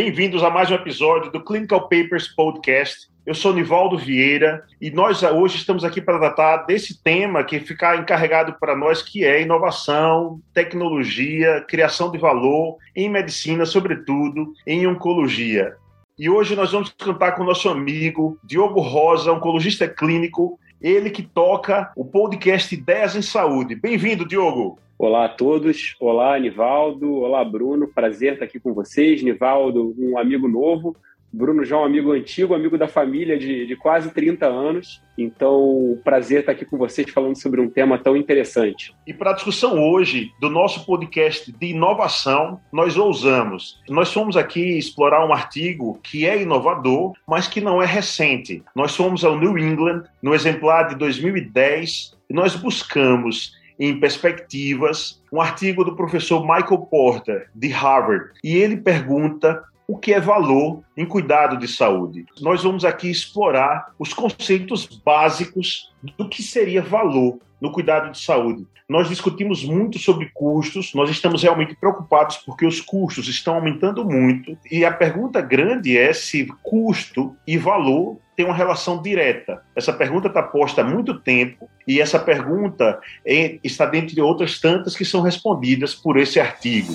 Bem-vindos a mais um episódio do Clinical Papers Podcast. Eu sou Nivaldo Vieira e nós hoje estamos aqui para tratar desse tema que fica encarregado para nós, que é inovação, tecnologia, criação de valor em medicina, sobretudo em oncologia. E hoje nós vamos contar com o nosso amigo Diogo Rosa, oncologista clínico, ele que toca o podcast Ideias em Saúde. Bem-vindo, Diogo! Olá a todos, olá Nivaldo, olá Bruno, prazer estar aqui com vocês. Nivaldo, um amigo novo, Bruno já é um amigo antigo, amigo da família de, de quase 30 anos. Então, prazer estar aqui com vocês falando sobre um tema tão interessante. E para a discussão hoje do nosso podcast de inovação, nós ousamos. Nós fomos aqui explorar um artigo que é inovador, mas que não é recente. Nós fomos ao New England, no exemplar de 2010, e nós buscamos em Perspectivas, um artigo do professor Michael Porter, de Harvard, e ele pergunta o que é valor em cuidado de saúde. Nós vamos aqui explorar os conceitos básicos do que seria valor no cuidado de saúde. Nós discutimos muito sobre custos, nós estamos realmente preocupados porque os custos estão aumentando muito e a pergunta grande é se custo e valor têm uma relação direta. Essa pergunta está posta há muito tempo e essa pergunta está dentro de outras tantas que são respondidas por esse artigo.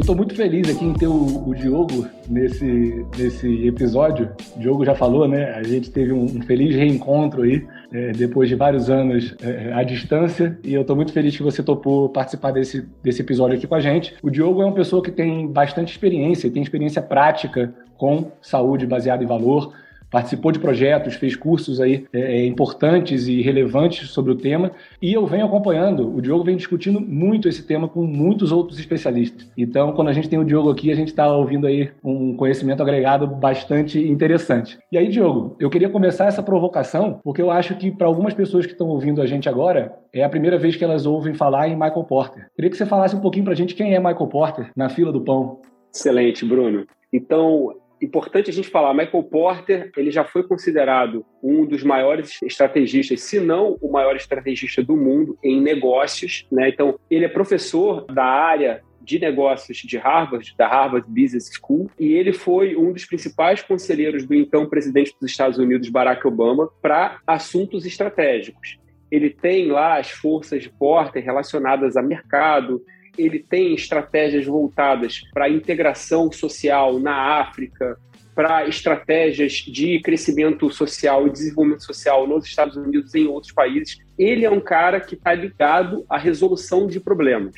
Estou muito feliz aqui em ter o, o, Diogo nesse, nesse episódio. O Diogo já falou, né? A gente teve um, um feliz reencontro aí, é, depois de vários anos é, à distância, e eu estou muito feliz que você topou participar desse, desse episódio aqui com a gente. O Diogo é uma pessoa que tem bastante experiência, tem experiência prática com saúde baseada em valor participou de projetos, fez cursos aí é, é, importantes e relevantes sobre o tema, e eu venho acompanhando, o Diogo vem discutindo muito esse tema com muitos outros especialistas. Então, quando a gente tem o Diogo aqui, a gente está ouvindo aí um conhecimento agregado bastante interessante. E aí, Diogo, eu queria começar essa provocação, porque eu acho que para algumas pessoas que estão ouvindo a gente agora, é a primeira vez que elas ouvem falar em Michael Porter. Queria que você falasse um pouquinho para a gente quem é Michael Porter na fila do pão. Excelente, Bruno. Então, importante a gente falar, Michael Porter, ele já foi considerado um dos maiores estrategistas, se não o maior estrategista do mundo em negócios, né? Então, ele é professor da área de negócios de Harvard, da Harvard Business School, e ele foi um dos principais conselheiros do então presidente dos Estados Unidos, Barack Obama, para assuntos estratégicos. Ele tem lá as forças de Porter relacionadas a mercado, ele tem estratégias voltadas para a integração social na África, para estratégias de crescimento social e desenvolvimento social nos Estados Unidos e em outros países. Ele é um cara que está ligado à resolução de problemas.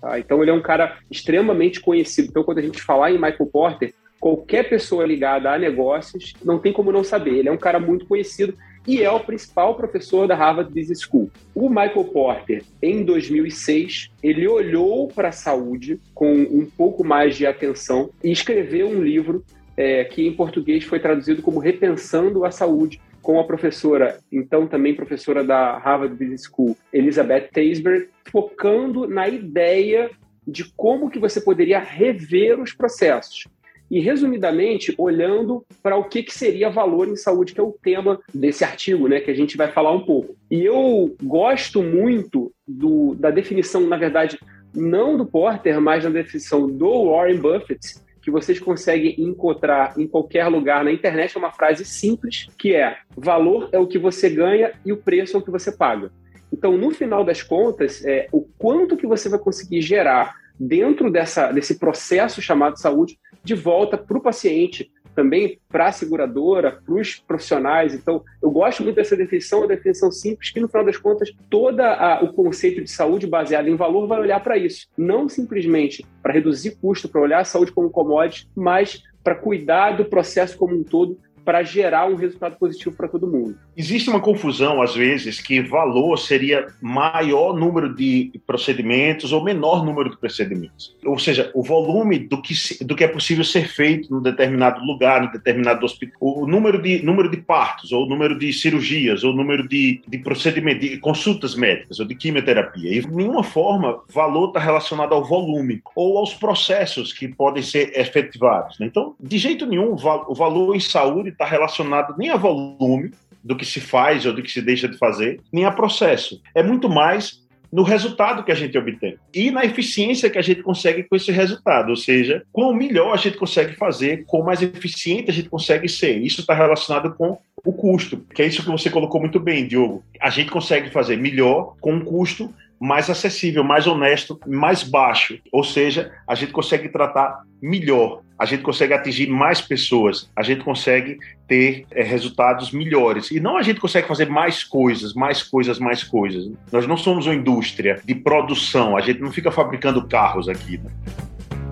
Tá? Então, ele é um cara extremamente conhecido. Então, quando a gente falar em Michael Porter, qualquer pessoa ligada a negócios não tem como não saber. Ele é um cara muito conhecido e é o principal professor da Harvard Business School. O Michael Porter, em 2006, ele olhou para a saúde com um pouco mais de atenção e escreveu um livro é, que em português foi traduzido como Repensando a Saúde, com a professora, então também professora da Harvard Business School, Elizabeth Teisberg, focando na ideia de como que você poderia rever os processos e, resumidamente, olhando para o que, que seria valor em saúde, que é o tema desse artigo, né, que a gente vai falar um pouco. E eu gosto muito do, da definição, na verdade, não do Porter, mas da definição do Warren Buffett, que vocês conseguem encontrar em qualquer lugar na internet, é uma frase simples, que é valor é o que você ganha e o preço é o que você paga. Então, no final das contas, é, o quanto que você vai conseguir gerar dentro dessa, desse processo chamado saúde de volta para o paciente, também para a seguradora, para os profissionais. Então, eu gosto muito dessa definição, uma definição simples, que no final das contas, todo o conceito de saúde baseado em valor vai olhar para isso. Não simplesmente para reduzir custo, para olhar a saúde como commodity, mas para cuidar do processo como um todo para gerar um resultado positivo para todo mundo. Existe uma confusão, às vezes, que valor seria maior número de procedimentos ou menor número de procedimentos. Ou seja, o volume do que, do que é possível ser feito num determinado lugar, num determinado hospital. O número de, número de partos, ou o número de cirurgias, ou o número de, de procedimentos, de consultas médicas, ou de quimioterapia. E, de nenhuma forma, valor está relacionado ao volume ou aos processos que podem ser efetivados. Né? Então, de jeito nenhum, o valor em saúde está relacionado nem a volume do que se faz ou do que se deixa de fazer, nem a processo. É muito mais no resultado que a gente obtém e na eficiência que a gente consegue com esse resultado, ou seja, quão melhor a gente consegue fazer, quão mais eficiente a gente consegue ser. Isso está relacionado com o custo, que é isso que você colocou muito bem, Diogo. A gente consegue fazer melhor com um custo mais acessível, mais honesto, mais baixo. Ou seja, a gente consegue tratar melhor, a gente consegue atingir mais pessoas, a gente consegue ter é, resultados melhores. E não a gente consegue fazer mais coisas, mais coisas, mais coisas. Nós não somos uma indústria de produção, a gente não fica fabricando carros aqui. Né?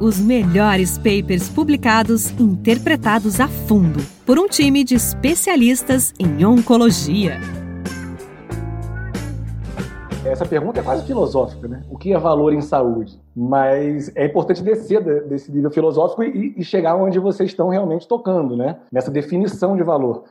Os melhores papers publicados, interpretados a fundo por um time de especialistas em oncologia. Essa pergunta é quase filosófica, né? O que é valor em saúde? Mas é importante descer desse nível filosófico e, e chegar onde vocês estão realmente tocando, né? Nessa definição de valor.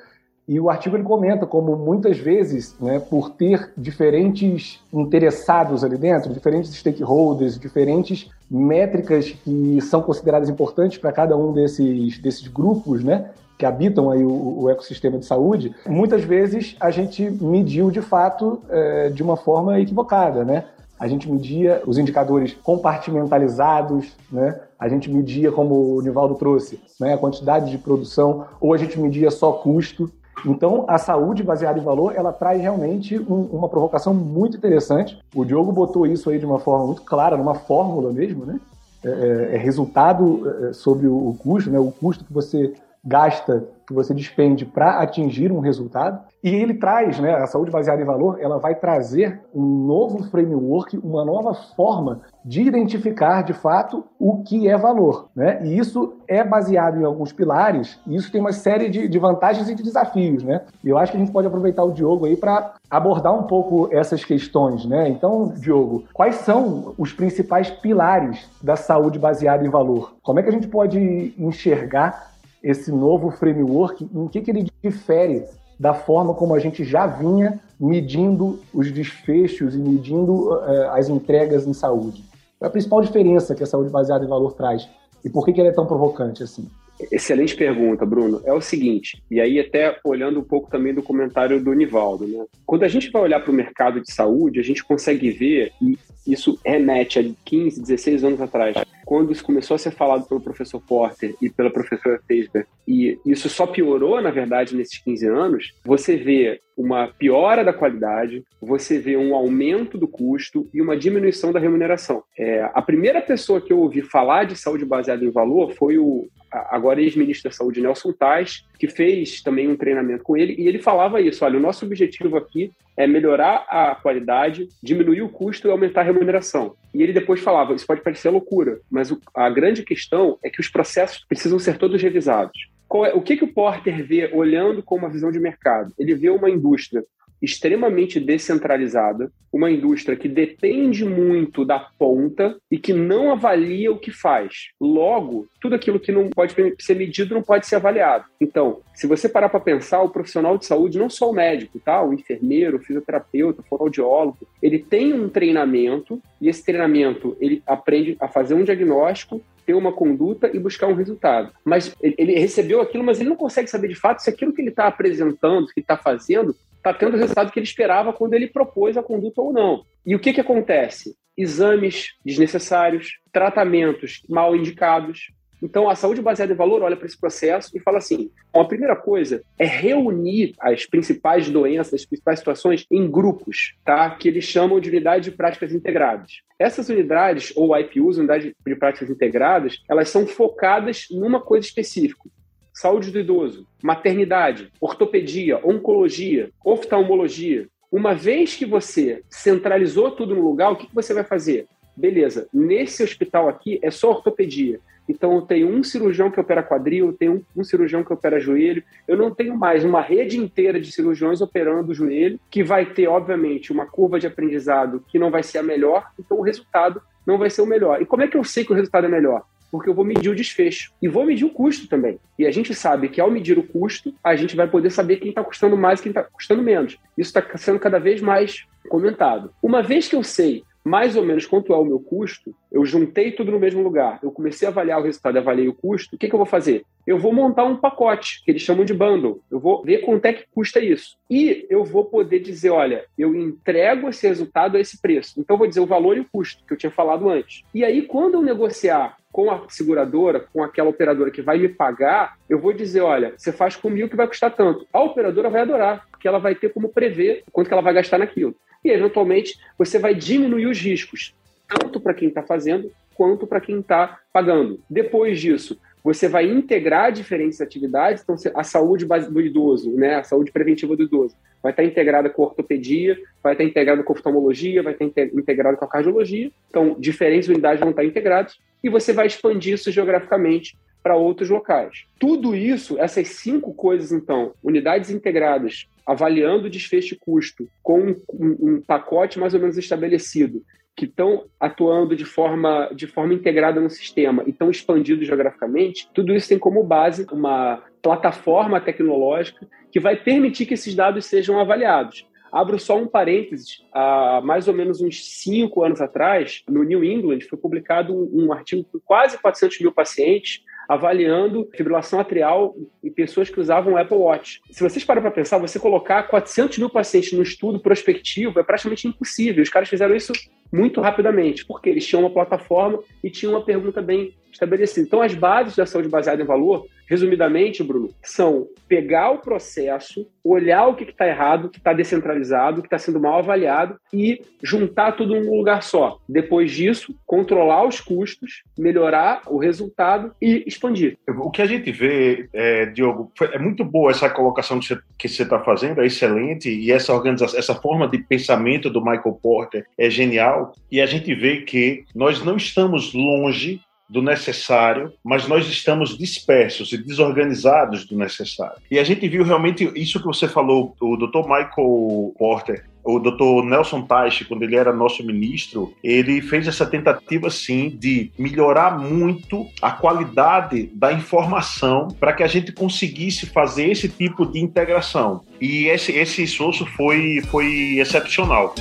E o artigo ele comenta como muitas vezes, né, por ter diferentes interessados ali dentro, diferentes stakeholders, diferentes métricas que são consideradas importantes para cada um desses, desses grupos, né, que habitam aí o, o, ecossistema de saúde, muitas vezes a gente mediu de fato é, de uma forma equivocada, né? A gente media os indicadores compartimentalizados, né? A gente media, como o Nivaldo trouxe, né? a quantidade de produção, ou a gente media só custo. Então, a saúde baseada em valor, ela traz realmente um, uma provocação muito interessante. O Diogo botou isso aí de uma forma muito clara, numa fórmula mesmo, né? É, é, é resultado é, sobre o custo, né? O custo que você gasta, que você despende para atingir um resultado. E ele traz, né, a saúde baseada em valor, ela vai trazer um novo framework, uma nova forma de identificar de fato o que é valor. Né? E isso é baseado em alguns pilares, e isso tem uma série de, de vantagens e de desafios. Né? E eu acho que a gente pode aproveitar o Diogo aí para abordar um pouco essas questões. Né? Então, Diogo, quais são os principais pilares da saúde baseada em valor? Como é que a gente pode enxergar esse novo framework, em que, que ele difere da forma como a gente já vinha medindo os desfechos e medindo uh, as entregas em saúde? É a principal diferença que a saúde baseada em valor traz e por que, que ele é tão provocante assim? Excelente pergunta, Bruno. É o seguinte, e aí até olhando um pouco também do comentário do Nivaldo, né? Quando a gente vai olhar para o mercado de saúde, a gente consegue ver, e isso remete a 15, 16 anos atrás, quando isso começou a ser falado pelo professor Porter e pela professora Teisberg, e isso só piorou, na verdade, nesses 15 anos, você vê uma piora da qualidade, você vê um aumento do custo e uma diminuição da remuneração. É, a primeira pessoa que eu ouvi falar de saúde baseada em valor foi o agora ex-ministro da Saúde, Nelson Tais, que fez também um treinamento com ele, e ele falava isso, olha, o nosso objetivo aqui é melhorar a qualidade, diminuir o custo e aumentar a remuneração. E ele depois falava, isso pode parecer loucura, mas a grande questão é que os processos precisam ser todos revisados. É, o que, que o Porter vê olhando com uma visão de mercado? Ele vê uma indústria extremamente descentralizada, uma indústria que depende muito da ponta e que não avalia o que faz. Logo, tudo aquilo que não pode ser medido não pode ser avaliado. Então, se você parar para pensar, o profissional de saúde, não só o médico, tá? O enfermeiro, o fisioterapeuta, o fonoaudiólogo, ele tem um treinamento e esse treinamento ele aprende a fazer um diagnóstico ter uma conduta e buscar um resultado. Mas ele recebeu aquilo, mas ele não consegue saber de fato se aquilo que ele está apresentando, que está fazendo, está tendo o resultado que ele esperava quando ele propôs a conduta ou não. E o que, que acontece? Exames desnecessários, tratamentos mal indicados, então, a saúde baseada em valor olha para esse processo e fala assim: bom, a primeira coisa é reunir as principais doenças, as principais situações em grupos, tá? Que eles chamam de unidade de práticas integradas. Essas unidades, ou IPUs, unidades de práticas integradas, elas são focadas numa coisa específica saúde do idoso, maternidade, ortopedia, oncologia, oftalmologia. Uma vez que você centralizou tudo no lugar, o que você vai fazer? Beleza, nesse hospital aqui é só ortopedia. Então eu tenho um cirurgião que opera quadril, eu tenho um, um cirurgião que opera joelho. Eu não tenho mais uma rede inteira de cirurgiões operando o joelho, que vai ter, obviamente, uma curva de aprendizado que não vai ser a melhor, então o resultado não vai ser o melhor. E como é que eu sei que o resultado é melhor? Porque eu vou medir o desfecho e vou medir o custo também. E a gente sabe que ao medir o custo, a gente vai poder saber quem está custando mais e quem está custando menos. Isso está sendo cada vez mais comentado. Uma vez que eu sei mais ou menos quanto é o meu custo, eu juntei tudo no mesmo lugar, eu comecei a avaliar o resultado, avaliei o custo, o que, que eu vou fazer? Eu vou montar um pacote, que eles chamam de bundle. Eu vou ver quanto é que custa isso. E eu vou poder dizer, olha, eu entrego esse resultado a esse preço. Então eu vou dizer o valor e o custo, que eu tinha falado antes. E aí, quando eu negociar com a seguradora, com aquela operadora que vai me pagar, eu vou dizer, olha, você faz comigo que vai custar tanto. A operadora vai adorar, porque ela vai ter como prever quanto que ela vai gastar naquilo e, eventualmente, você vai diminuir os riscos, tanto para quem está fazendo quanto para quem está pagando. Depois disso, você vai integrar diferentes atividades, então a saúde do idoso, né, a saúde preventiva do idoso, vai estar integrada com a ortopedia, vai estar integrada com a oftalmologia, vai estar integrada com a cardiologia, então diferentes unidades vão estar integradas, e você vai expandir isso geograficamente para outros locais. Tudo isso, essas cinco coisas, então, unidades integradas, avaliando o desfecho custo com um, um pacote mais ou menos estabelecido, que estão atuando de forma, de forma integrada no sistema e estão expandidos geograficamente, tudo isso tem como base uma plataforma tecnológica que vai permitir que esses dados sejam avaliados. Abro só um parênteses. Há mais ou menos uns cinco anos atrás, no New England, foi publicado um, um artigo com quase 400 mil pacientes avaliando fibrilação atrial em pessoas que usavam Apple Watch. Se vocês param para pensar, você colocar 400 mil pacientes no estudo prospectivo é praticamente impossível. Os caras fizeram isso muito rapidamente, porque eles tinham uma plataforma e tinham uma pergunta bem estabelecida. Então, as bases da saúde baseada em valor, resumidamente, Bruno, são pegar o processo, olhar o que está errado, que está descentralizado, que está sendo mal avaliado e juntar tudo num lugar só. Depois disso, controlar os custos, melhorar o resultado e expandir. O que a gente vê, é, Diogo, é muito boa essa colocação que você está fazendo, é excelente, e essa organização, essa forma de pensamento do Michael Porter é genial, e a gente vê que nós não estamos longe do necessário, mas nós estamos dispersos e desorganizados do necessário. E a gente viu realmente isso que você falou, o Dr. Michael Porter, o Dr. Nelson Teich, quando ele era nosso ministro, ele fez essa tentativa sim de melhorar muito a qualidade da informação para que a gente conseguisse fazer esse tipo de integração. E esse, esse esforço foi, foi excepcional.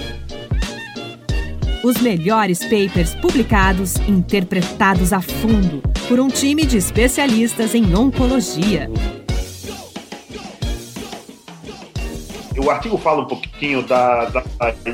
Os melhores papers publicados, interpretados a fundo por um time de especialistas em oncologia. O artigo fala um pouquinho da, da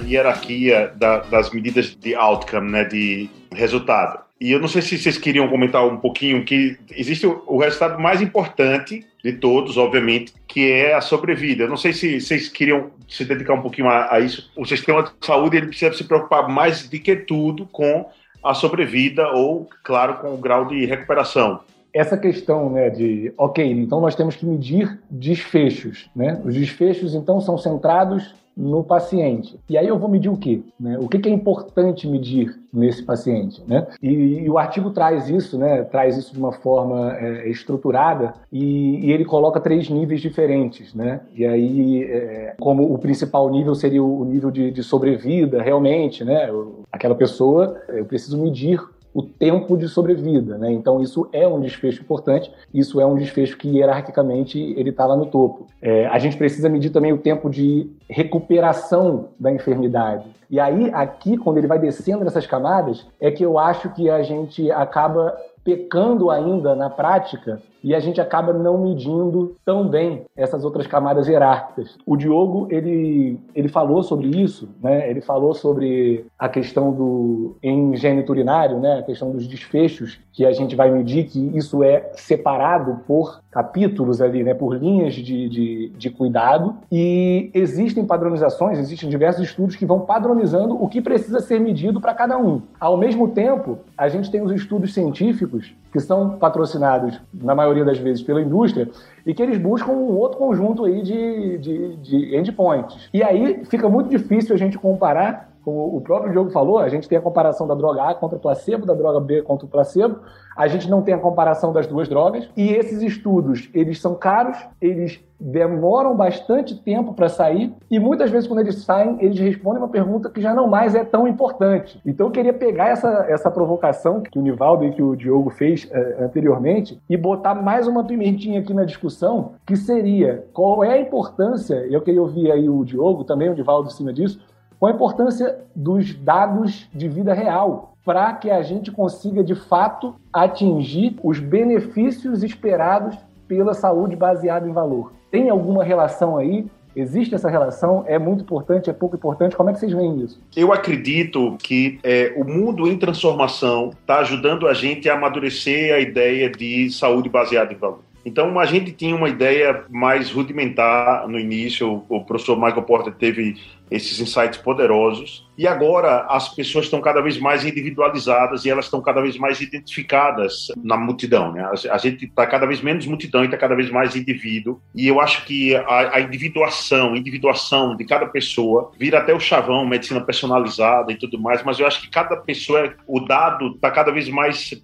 hierarquia da, das medidas de outcome, né, de resultado. E eu não sei se vocês queriam comentar um pouquinho que existe o resultado mais importante de todos, obviamente, que é a sobrevida. Eu não sei se vocês queriam se dedicar um pouquinho a, a isso. O sistema de saúde ele precisa se preocupar mais do que tudo com a sobrevida ou, claro, com o grau de recuperação essa questão né, de, ok, então nós temos que medir desfechos. Né? Os desfechos, então, são centrados no paciente. E aí eu vou medir o quê? Né? O que, que, é importante medir nesse paciente? Né? E, e, o artigo traz isso, né? traz isso de uma forma é, estruturada e, e, ele coloca três níveis diferentes. Né? E aí, é, como o principal nível seria o nível de, de sobrevida, realmente, né? aquela pessoa, eu preciso medir o tempo de sobrevida, né? Então isso é um desfecho importante, isso é um desfecho que hierarquicamente ele está lá no topo. É, a gente precisa medir também o tempo de recuperação da enfermidade. E aí aqui quando ele vai descendo nessas camadas é que eu acho que a gente acaba pecando ainda na prática e a gente acaba não medindo tão bem essas outras camadas hierárquicas. O Diogo, ele, ele falou sobre isso, né? ele falou sobre a questão do em gênito urinário, né? a questão dos desfechos, que a gente vai medir que isso é separado por capítulos ali, né? por linhas de, de, de cuidado, e existem padronizações, existem diversos estudos que vão padronizando o que precisa ser medido para cada um. Ao mesmo tempo, a gente tem os estudos científicos que são patrocinados, na maioria das vezes, pela indústria, e que eles buscam um outro conjunto aí de, de, de endpoints. E aí fica muito difícil a gente comparar como o próprio Diogo falou, a gente tem a comparação da droga A contra o placebo, da droga B contra o placebo, a gente não tem a comparação das duas drogas, e esses estudos, eles são caros, eles demoram bastante tempo para sair. E muitas vezes quando eles saem, eles respondem uma pergunta que já não mais é tão importante. Então eu queria pegar essa, essa provocação que o Nivaldo e que o Diogo fez uh, anteriormente e botar mais uma pimentinha aqui na discussão, que seria qual é a importância, eu queria ouvir aí o Diogo, também o Nivaldo em cima disso, qual a importância dos dados de vida real para que a gente consiga de fato atingir os benefícios esperados pela saúde baseada em valor. Tem alguma relação aí? Existe essa relação? É muito importante? É pouco importante? Como é que vocês veem isso? Eu acredito que é, o mundo em transformação está ajudando a gente a amadurecer a ideia de saúde baseada em valor. Então, a gente tinha uma ideia mais rudimentar no início. O professor Michael Porter teve esses insights poderosos. E agora as pessoas estão cada vez mais individualizadas e elas estão cada vez mais identificadas na multidão. Né? A gente está cada vez menos multidão e está cada vez mais indivíduo. E eu acho que a, a individuação, individuação de cada pessoa vira até o chavão, medicina personalizada e tudo mais. Mas eu acho que cada pessoa, o dado está cada vez mais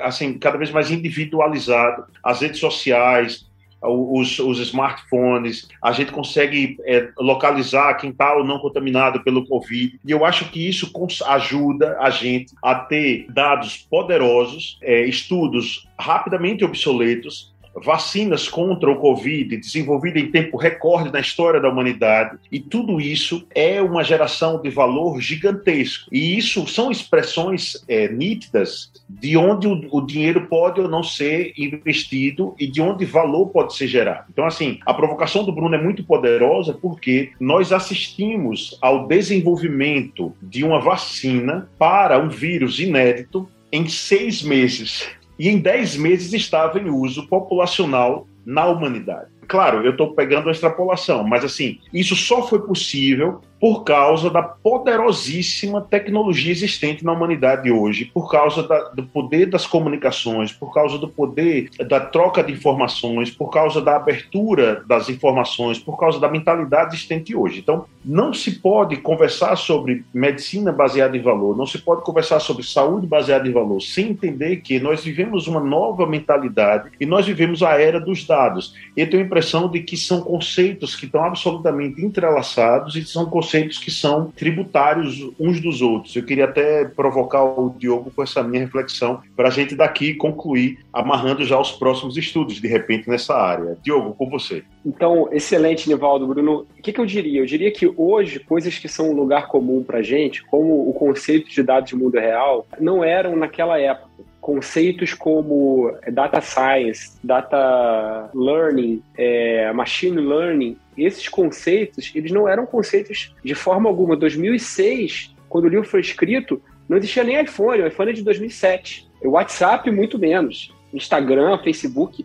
assim, cada vez mais individualizado. As redes sociais, os, os, smartphones, a gente consegue é, localizar quem está ou não contaminado pelo Covid. E eu acho que isso ajuda a gente a ter dados poderosos, é, estudos rapidamente obsoletos vacinas contra o Covid desenvolvidas em tempo recorde na história da humanidade, e tudo isso é uma geração de valor gigantesco. E isso são expressões é, nítidas de onde o, o, dinheiro pode ou não ser investido e de onde valor pode ser gerado. Então, assim, a provocação do Bruno é muito poderosa porque nós assistimos ao desenvolvimento de uma vacina para um vírus inédito em seis meses e em 10 meses estava em uso populacional na humanidade. Claro, eu estou pegando a extrapolação, mas assim, isso só foi possível por causa da poderosíssima tecnologia existente na humanidade hoje, por causa da, do poder das comunicações, por causa do poder da troca de informações, por causa da abertura das informações, por causa da mentalidade existente hoje. Então, não se pode conversar sobre medicina baseada em valor, não se pode conversar sobre saúde baseada em valor, sem entender que nós vivemos uma nova mentalidade e nós vivemos a era dos dados. Eu tenho a impressão de que são conceitos que estão absolutamente entrelaçados e são conceitos conceitos que são tributários uns dos outros. Eu queria até provocar o Diogo com essa minha reflexão para a gente daqui concluir, amarrando já os próximos estudos, de repente, nessa área. Diogo, com você. Então, excelente, Nivaldo, Bruno. O que, que eu diria? Eu diria que hoje, coisas que são um lugar comum para gente, como o conceito de dados de mundo real, não eram naquela época conceitos como data science, data learning, é, machine learning, esses conceitos, eles não eram conceitos de forma alguma. 2006, quando o livro foi escrito, não existia nem iPhone, o iPhone é de 2007. O WhatsApp, muito menos. Instagram, Facebook,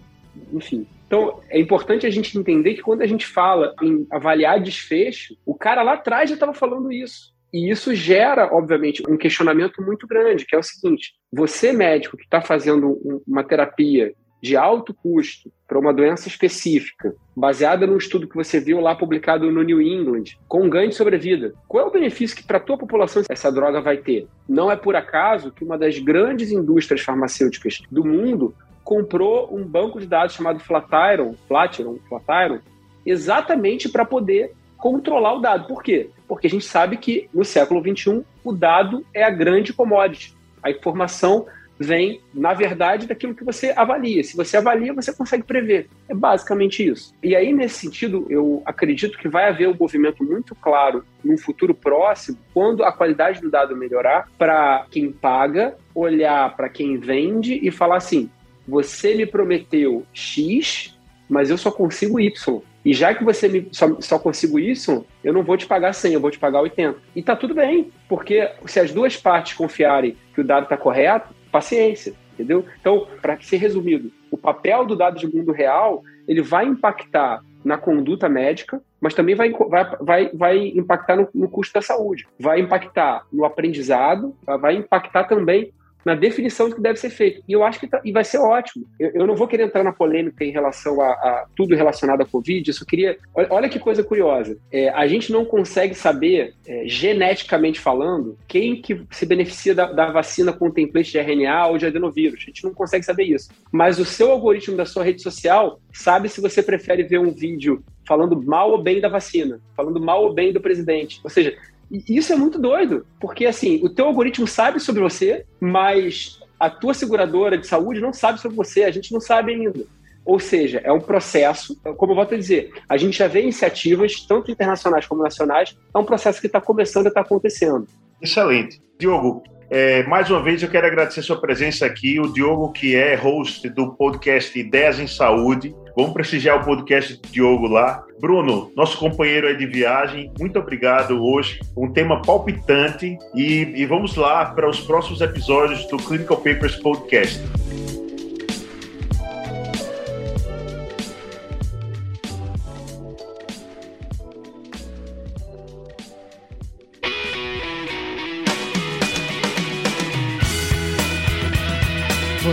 enfim. Então, é importante a gente entender que quando a gente fala em avaliar desfecho, o cara lá atrás já estava falando isso. E isso gera, obviamente, um questionamento muito grande, que é o seguinte: você, médico, que está fazendo uma terapia de alto custo para uma doença específica, baseada no estudo que você viu lá publicado no New England, com ganho de sobrevida, qual é o benefício que para a tua população essa droga vai ter? Não é por acaso que uma das grandes indústrias farmacêuticas do mundo comprou um banco de dados chamado Flatiron, Flatiron, Flatiron exatamente para poder controlar o dado. Por quê? Porque a gente sabe que no século XXI o dado é a grande commodity. A informação vem, na verdade, daquilo que você avalia. Se você avalia, você consegue prever. É basicamente isso. E aí, nesse sentido, eu acredito que vai haver um movimento muito claro num futuro próximo, quando a qualidade do dado melhorar, para quem paga olhar para quem vende e falar assim: você me prometeu X, mas eu só consigo Y. E já que você me, só, só consigo isso, eu não vou te pagar 100, eu vou te pagar 80. E tá tudo bem, porque se as duas partes confiarem que o dado está correto, paciência, entendeu? Então, para ser resumido, o papel do dado de mundo real, ele vai impactar na conduta médica, mas também vai, vai, vai, vai impactar no, no custo da saúde, vai impactar no aprendizado, vai impactar também na definição do que deve ser feito. E eu acho que tá, e vai ser ótimo. Eu, eu, não vou querer entrar na polêmica em relação a, a tudo relacionado à Covid. Eu só queria. Olha, olha que coisa curiosa. É, a gente não consegue saber, é, geneticamente falando, quem que se beneficia da, da vacina com template de RNA ou de adenovírus. A gente não consegue saber isso. Mas o seu algoritmo da sua rede social sabe se você prefere ver um vídeo falando mal ou bem da vacina, falando mal ou bem do presidente. Ou seja, isso é muito doido, porque assim, o teu algoritmo sabe sobre você, mas a tua seguradora de saúde não sabe sobre você, a gente não sabe ainda. Ou seja, é um processo, como eu volto a dizer, a gente já vê iniciativas, tanto internacionais como nacionais, é um processo que está começando a estar tá acontecendo. Excelente. Diogo, é, mais uma vez eu quero agradecer sua presença aqui, o Diogo, que é host do podcast Ideias em Saúde. Vamos prestigiar o podcast do Diogo lá. Bruno, nosso companheiro aí de viagem, muito obrigado hoje. Um tema palpitante e, e vamos lá para os próximos episódios do Clinical Papers Podcast.